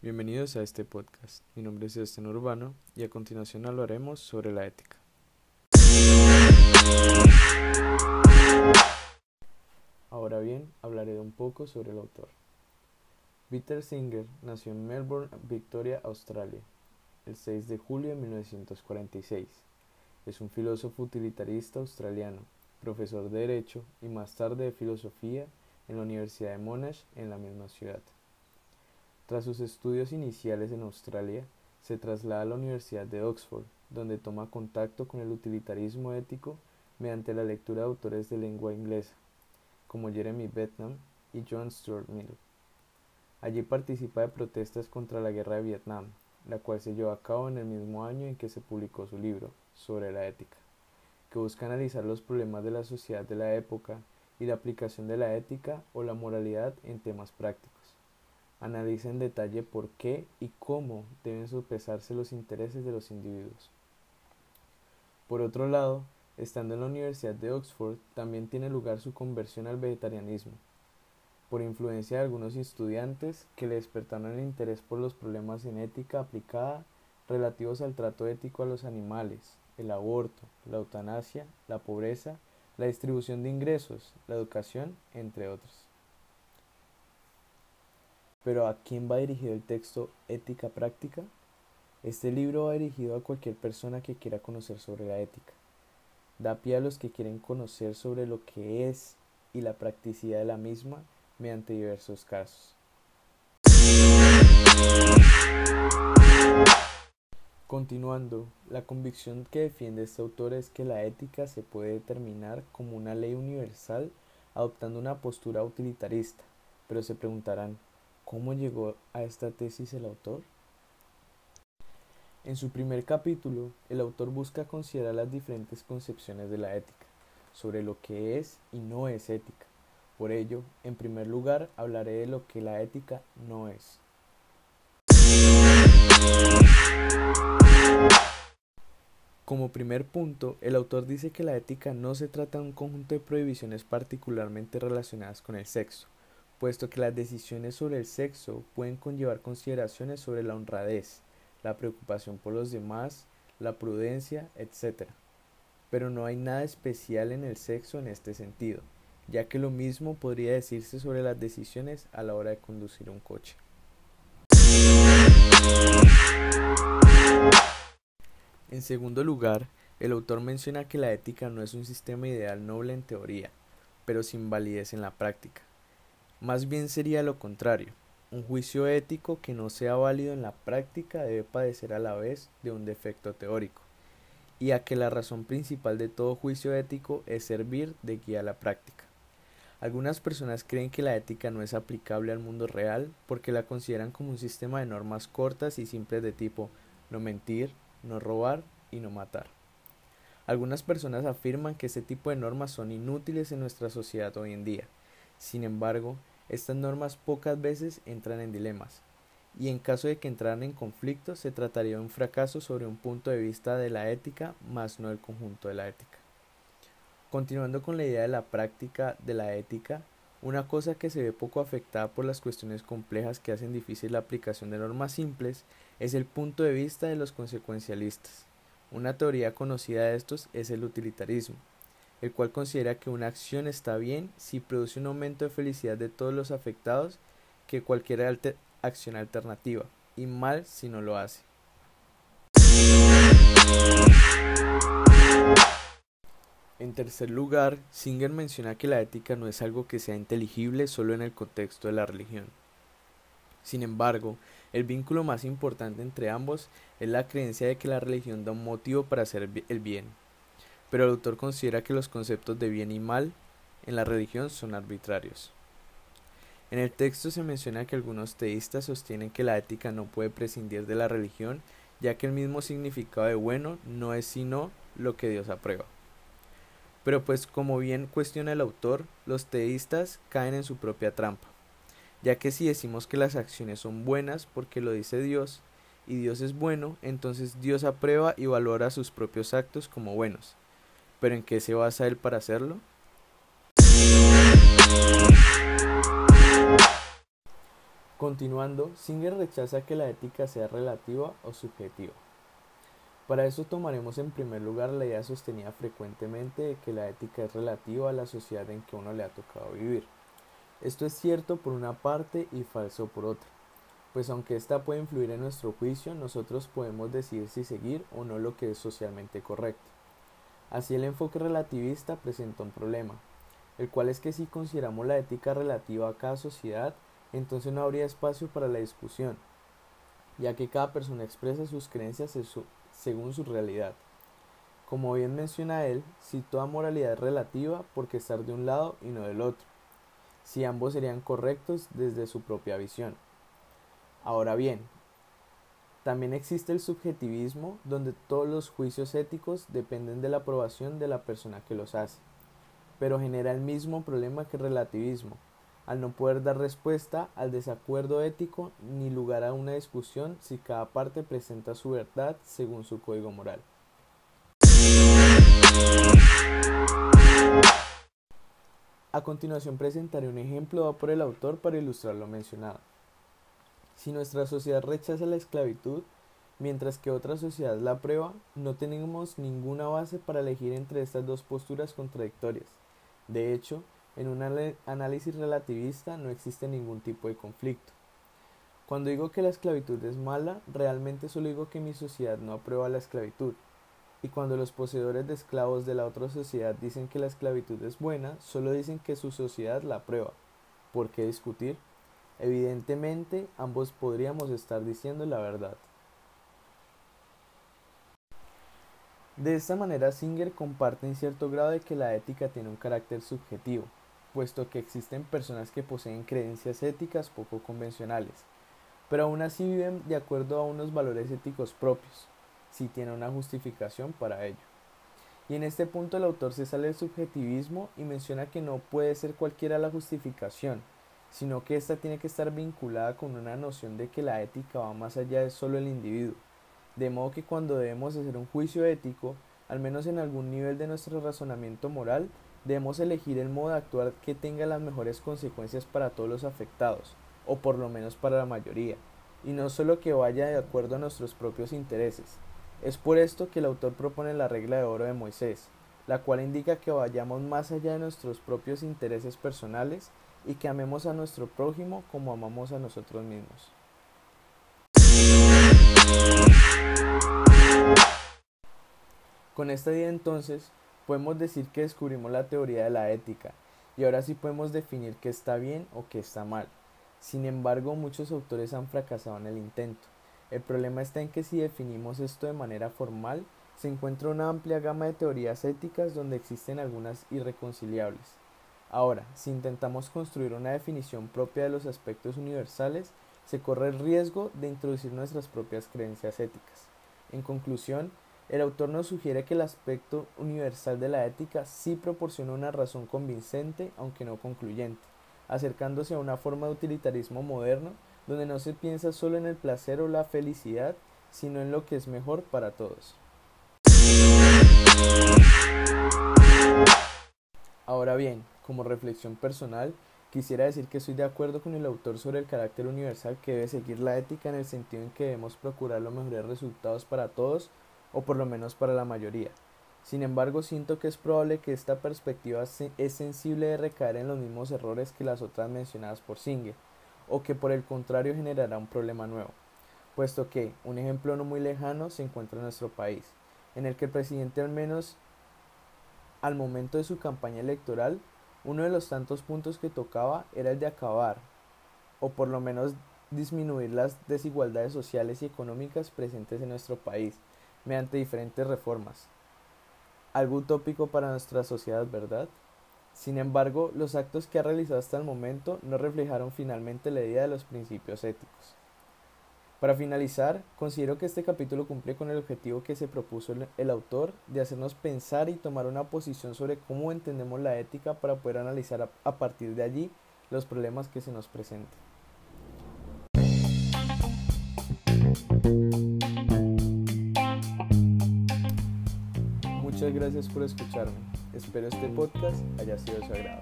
Bienvenidos a este podcast. Mi nombre es Sebastián Urbano y a continuación hablaremos sobre la ética. Ahora bien, hablaré un poco sobre el autor. Peter Singer nació en Melbourne, Victoria, Australia, el 6 de julio de 1946. Es un filósofo utilitarista australiano, profesor de Derecho y más tarde de Filosofía en la Universidad de Monash en la misma ciudad. Tras sus estudios iniciales en Australia, se traslada a la Universidad de Oxford, donde toma contacto con el utilitarismo ético mediante la lectura de autores de lengua inglesa, como Jeremy Bentham y John Stuart Mill. Allí participa de protestas contra la guerra de Vietnam, la cual se llevó a cabo en el mismo año en que se publicó su libro sobre la ética, que busca analizar los problemas de la sociedad de la época y la aplicación de la ética o la moralidad en temas prácticos. Analiza en detalle por qué y cómo deben sopesarse los intereses de los individuos. Por otro lado, estando en la Universidad de Oxford, también tiene lugar su conversión al vegetarianismo, por influencia de algunos estudiantes que le despertaron el interés por los problemas en ética aplicada relativos al trato ético a los animales, el aborto, la eutanasia, la pobreza, la distribución de ingresos, la educación, entre otros. Pero ¿a quién va dirigido el texto Ética Práctica? Este libro va dirigido a cualquier persona que quiera conocer sobre la ética. Da pie a los que quieren conocer sobre lo que es y la practicidad de la misma mediante diversos casos. Continuando, la convicción que defiende este autor es que la ética se puede determinar como una ley universal adoptando una postura utilitarista, pero se preguntarán, ¿Cómo llegó a esta tesis el autor? En su primer capítulo, el autor busca considerar las diferentes concepciones de la ética, sobre lo que es y no es ética. Por ello, en primer lugar, hablaré de lo que la ética no es. Como primer punto, el autor dice que la ética no se trata de un conjunto de prohibiciones particularmente relacionadas con el sexo, puesto que las decisiones sobre el sexo pueden conllevar consideraciones sobre la honradez, la preocupación por los demás, la prudencia, etc. Pero no hay nada especial en el sexo en este sentido, ya que lo mismo podría decirse sobre las decisiones a la hora de conducir un coche. En segundo lugar, el autor menciona que la ética no es un sistema ideal noble en teoría, pero sin validez en la práctica. Más bien sería lo contrario. Un juicio ético que no sea válido en la práctica debe padecer a la vez de un defecto teórico, y a que la razón principal de todo juicio ético es servir de guía a la práctica. Algunas personas creen que la ética no es aplicable al mundo real porque la consideran como un sistema de normas cortas y simples de tipo no mentir, no robar y no matar. Algunas personas afirman que este tipo de normas son inútiles en nuestra sociedad hoy en día. Sin embargo, estas normas pocas veces entran en dilemas, y en caso de que entraran en conflicto se trataría de un fracaso sobre un punto de vista de la ética, más no del conjunto de la ética. Continuando con la idea de la práctica de la ética, una cosa que se ve poco afectada por las cuestiones complejas que hacen difícil la aplicación de normas simples es el punto de vista de los consecuencialistas. Una teoría conocida de estos es el utilitarismo, el cual considera que una acción está bien si produce un aumento de felicidad de todos los afectados que cualquier acción alternativa, y mal si no lo hace. En tercer lugar, Singer menciona que la ética no es algo que sea inteligible solo en el contexto de la religión. Sin embargo, el vínculo más importante entre ambos es la creencia de que la religión da un motivo para hacer el bien, pero el autor considera que los conceptos de bien y mal en la religión son arbitrarios. En el texto se menciona que algunos teístas sostienen que la ética no puede prescindir de la religión, ya que el mismo significado de bueno no es sino lo que Dios aprueba. Pero pues como bien cuestiona el autor, los teístas caen en su propia trampa, ya que si decimos que las acciones son buenas porque lo dice Dios, y Dios es bueno, entonces Dios aprueba y valora sus propios actos como buenos, pero ¿en qué se basa él para hacerlo? Continuando, Singer rechaza que la ética sea relativa o subjetiva. Para eso tomaremos en primer lugar la idea sostenida frecuentemente de que la ética es relativa a la sociedad en que uno le ha tocado vivir. Esto es cierto por una parte y falso por otra, pues aunque ésta puede influir en nuestro juicio, nosotros podemos decidir si seguir o no lo que es socialmente correcto. Así el enfoque relativista presenta un problema, el cual es que si consideramos la ética relativa a cada sociedad, entonces no habría espacio para la discusión, ya que cada persona expresa sus creencias según su realidad. Como bien menciona él, si toda moralidad es relativa, porque estar de un lado y no del otro si ambos serían correctos desde su propia visión. Ahora bien, también existe el subjetivismo donde todos los juicios éticos dependen de la aprobación de la persona que los hace, pero genera el mismo problema que el relativismo, al no poder dar respuesta al desacuerdo ético ni lugar a una discusión si cada parte presenta su verdad según su código moral. A continuación presentaré un ejemplo dado por el autor para ilustrar lo mencionado. Si nuestra sociedad rechaza la esclavitud, mientras que otra sociedad la aprueba, no tenemos ninguna base para elegir entre estas dos posturas contradictorias. De hecho, en un análisis relativista no existe ningún tipo de conflicto. Cuando digo que la esclavitud es mala, realmente solo digo que mi sociedad no aprueba la esclavitud, y cuando los poseedores de esclavos de la otra sociedad dicen que la esclavitud es buena, solo dicen que su sociedad la aprueba. ¿Por qué discutir? Evidentemente, ambos podríamos estar diciendo la verdad. De esta manera, Singer comparte en cierto grado de que la ética tiene un carácter subjetivo, puesto que existen personas que poseen creencias éticas poco convencionales, pero aún así viven de acuerdo a unos valores éticos propios, si tiene una justificación para ello. Y en este punto el autor se sale del subjetivismo y menciona que no puede ser cualquiera la justificación, sino que ésta tiene que estar vinculada con una noción de que la ética va más allá de solo el individuo, de modo que cuando debemos hacer un juicio ético, al menos en algún nivel de nuestro razonamiento moral, debemos elegir el modo de actuar que tenga las mejores consecuencias para todos los afectados, o por lo menos para la mayoría, y no solo que vaya de acuerdo a nuestros propios intereses. Es por esto que el autor propone la regla de oro de Moisés, la cual indica que vayamos más allá de nuestros propios intereses personales y que amemos a nuestro prójimo como amamos a nosotros mismos. Con esta idea entonces podemos decir que descubrimos la teoría de la ética y ahora sí podemos definir qué está bien o qué está mal. Sin embargo, muchos autores han fracasado en el intento. El problema está en que si definimos esto de manera formal, se encuentra una amplia gama de teorías éticas donde existen algunas irreconciliables. Ahora, si intentamos construir una definición propia de los aspectos universales, se corre el riesgo de introducir nuestras propias creencias éticas. En conclusión, el autor nos sugiere que el aspecto universal de la ética sí proporciona una razón convincente, aunque no concluyente, acercándose a una forma de utilitarismo moderno donde no se piensa solo en el placer o la felicidad, sino en lo que es mejor para todos. Ahora bien, como reflexión personal, quisiera decir que estoy de acuerdo con el autor sobre el carácter universal que debe seguir la ética en el sentido en que debemos procurar los mejores resultados para todos o por lo menos para la mayoría. Sin embargo, siento que es probable que esta perspectiva es sensible de recaer en los mismos errores que las otras mencionadas por Singer, o que por el contrario generará un problema nuevo, puesto que un ejemplo no muy lejano se encuentra en nuestro país, en el que el presidente al menos al momento de su campaña electoral, uno de los tantos puntos que tocaba era el de acabar, o por lo menos disminuir las desigualdades sociales y económicas presentes en nuestro país, mediante diferentes reformas. Algo utópico para nuestra sociedad, ¿verdad? Sin embargo, los actos que ha realizado hasta el momento no reflejaron finalmente la idea de los principios éticos. Para finalizar, considero que este capítulo cumple con el objetivo que se propuso el, autor de hacernos pensar y tomar una posición sobre cómo entendemos la ética para poder analizar a, partir de allí los problemas que se nos presenten. Muchas gracias por escucharme. Espero este podcast haya sido de su agrado.